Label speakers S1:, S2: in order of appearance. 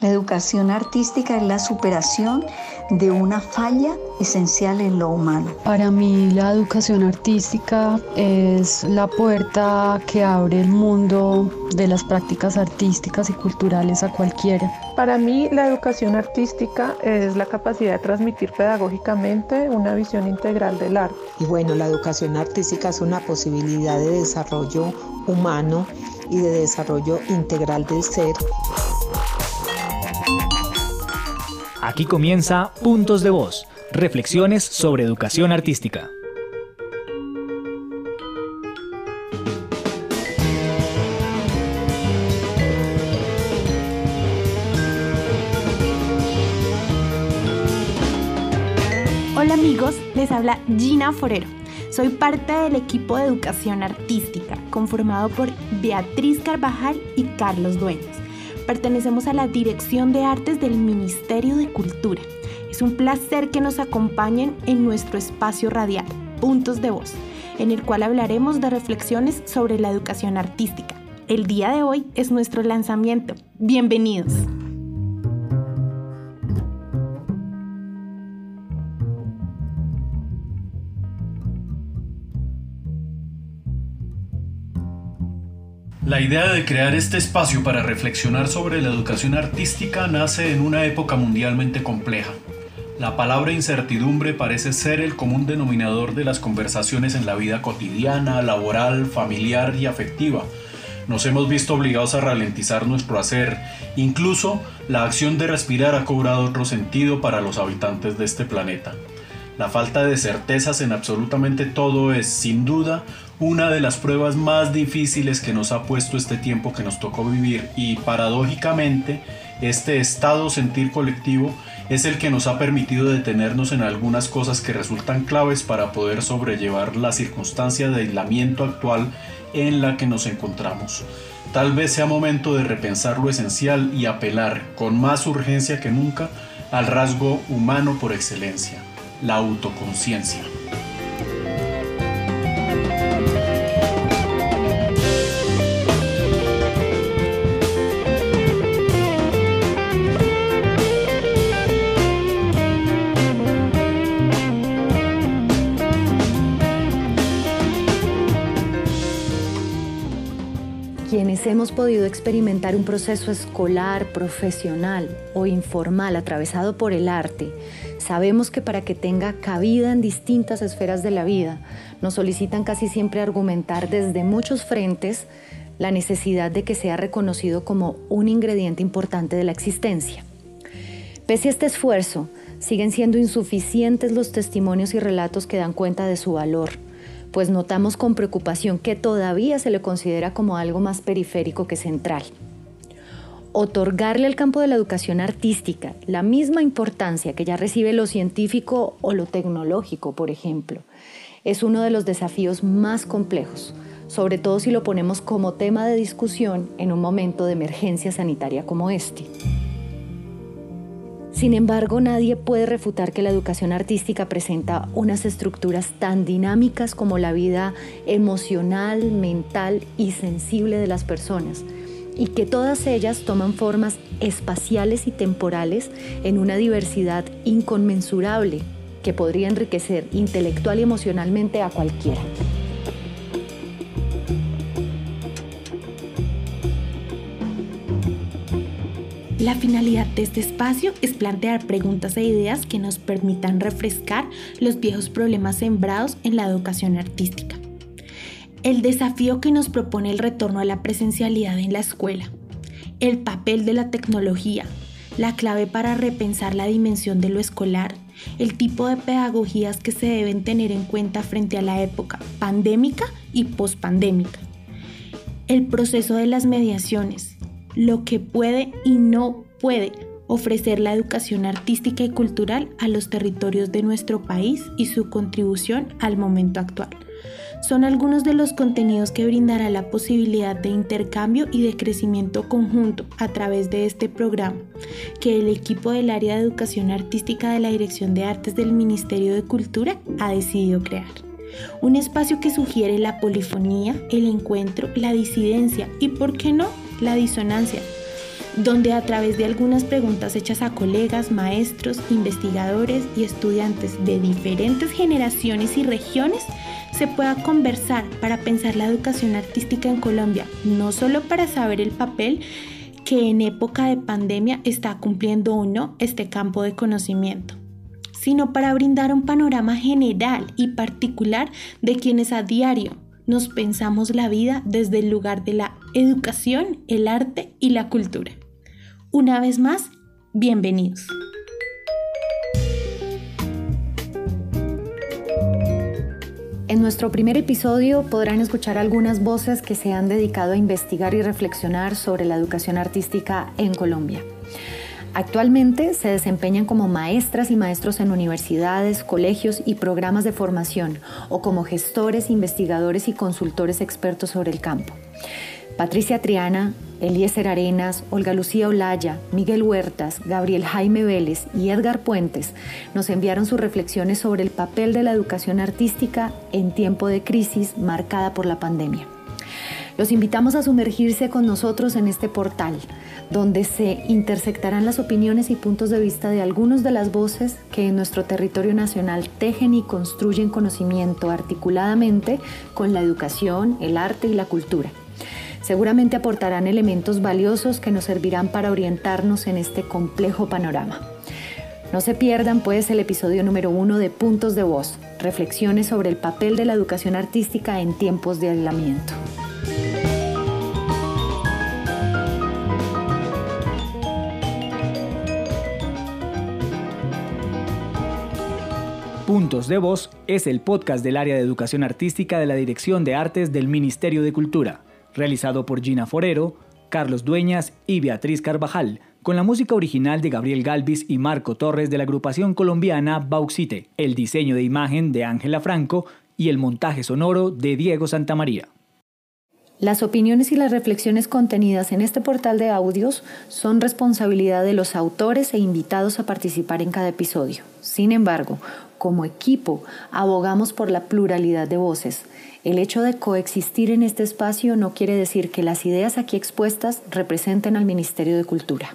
S1: La educación artística es la superación de una falla esencial en lo humano.
S2: Para mí la educación artística es la puerta que abre el mundo de las prácticas artísticas y culturales a cualquiera.
S3: Para mí la educación artística es la capacidad de transmitir pedagógicamente una visión integral del arte.
S4: Y bueno, la educación artística es una posibilidad de desarrollo humano y de desarrollo integral del ser.
S5: Aquí comienza Puntos de Voz, reflexiones sobre educación artística.
S6: Hola amigos, les habla Gina Forero. Soy parte del equipo de educación artística, conformado por Beatriz Carvajal y Carlos Dueñas Pertenecemos a la Dirección de Artes del Ministerio de Cultura. Es un placer que nos acompañen en nuestro espacio radial, Puntos de Voz, en el cual hablaremos de reflexiones sobre la educación artística. El día de hoy es nuestro lanzamiento. Bienvenidos.
S7: La idea de crear este espacio para reflexionar sobre la educación artística nace en una época mundialmente compleja. La palabra incertidumbre parece ser el común denominador de las conversaciones en la vida cotidiana, laboral, familiar y afectiva. Nos hemos visto obligados a ralentizar nuestro hacer, incluso la acción de respirar ha cobrado otro sentido para los habitantes de este planeta. La falta de certezas en absolutamente todo es, sin duda, una de las pruebas más difíciles que nos ha puesto este tiempo que nos tocó vivir y paradójicamente este estado sentir colectivo es el que nos ha permitido detenernos en algunas cosas que resultan claves para poder sobrellevar la circunstancia de aislamiento actual en la que nos encontramos. Tal vez sea momento de repensar lo esencial y apelar con más urgencia que nunca al rasgo humano por excelencia, la autoconciencia.
S8: Quienes hemos podido experimentar un proceso escolar, profesional o informal atravesado por el arte, sabemos que para que tenga cabida en distintas esferas de la vida, nos solicitan casi siempre argumentar desde muchos frentes la necesidad de que sea reconocido como un ingrediente importante de la existencia. Pese a este esfuerzo, siguen siendo insuficientes los testimonios y relatos que dan cuenta de su valor pues notamos con preocupación que todavía se le considera como algo más periférico que central. Otorgarle al campo de la educación artística la misma importancia que ya recibe lo científico o lo tecnológico, por ejemplo, es uno de los desafíos más complejos, sobre todo si lo ponemos como tema de discusión en un momento de emergencia sanitaria como este. Sin embargo, nadie puede refutar que la educación artística presenta unas estructuras tan dinámicas como la vida emocional, mental y sensible de las personas, y que todas ellas toman formas espaciales y temporales en una diversidad inconmensurable que podría enriquecer intelectual y emocionalmente a cualquiera.
S6: La finalidad de este espacio es plantear preguntas e ideas que nos permitan refrescar los viejos problemas sembrados en la educación artística. El desafío que nos propone el retorno a la presencialidad en la escuela, el papel de la tecnología, la clave para repensar la dimensión de lo escolar, el tipo de pedagogías que se deben tener en cuenta frente a la época pandémica y pospandémica, el proceso de las mediaciones, lo que puede y no puede ofrecer la educación artística y cultural a los territorios de nuestro país y su contribución al momento actual. Son algunos de los contenidos que brindará la posibilidad de intercambio y de crecimiento conjunto a través de este programa que el equipo del área de educación artística de la Dirección de Artes del Ministerio de Cultura ha decidido crear. Un espacio que sugiere la polifonía, el encuentro, la disidencia y, por qué no, la disonancia, donde a través de algunas preguntas hechas a colegas, maestros, investigadores y estudiantes de diferentes generaciones y regiones, se pueda conversar para pensar la educación artística en Colombia, no solo para saber el papel que en época de pandemia está cumpliendo o no este campo de conocimiento, sino para brindar un panorama general y particular de quienes a diario nos pensamos la vida desde el lugar de la educación, el arte y la cultura. Una vez más, bienvenidos.
S8: En nuestro primer episodio podrán escuchar algunas voces que se han dedicado a investigar y reflexionar sobre la educación artística en Colombia. Actualmente se desempeñan como maestras y maestros en universidades, colegios y programas de formación o como gestores, investigadores y consultores expertos sobre el campo. Patricia Triana, Eliezer Arenas, Olga Lucía Olaya, Miguel Huertas, Gabriel Jaime Vélez y Edgar Puentes nos enviaron sus reflexiones sobre el papel de la educación artística en tiempo de crisis marcada por la pandemia. Los invitamos a sumergirse con nosotros en este portal, donde se intersectarán las opiniones y puntos de vista de algunas de las voces que en nuestro territorio nacional tejen y construyen conocimiento articuladamente con la educación, el arte y la cultura. Seguramente aportarán elementos valiosos que nos servirán para orientarnos en este complejo panorama. No se pierdan pues el episodio número uno de Puntos de Voz, reflexiones sobre el papel de la educación artística en tiempos de aislamiento.
S5: Puntos de Voz es el podcast del área de educación artística de la Dirección de Artes del Ministerio de Cultura realizado por Gina Forero, Carlos Dueñas y Beatriz Carvajal, con la música original de Gabriel Galvis y Marco Torres de la agrupación colombiana Bauxite, el diseño de imagen de Ángela Franco y el montaje sonoro de Diego Santamaría.
S8: Las opiniones y las reflexiones contenidas en este portal de audios son responsabilidad de los autores e invitados a participar en cada episodio. Sin embargo, como equipo, abogamos por la pluralidad de voces. El hecho de coexistir en este espacio no quiere decir que las ideas aquí expuestas representen al Ministerio de Cultura.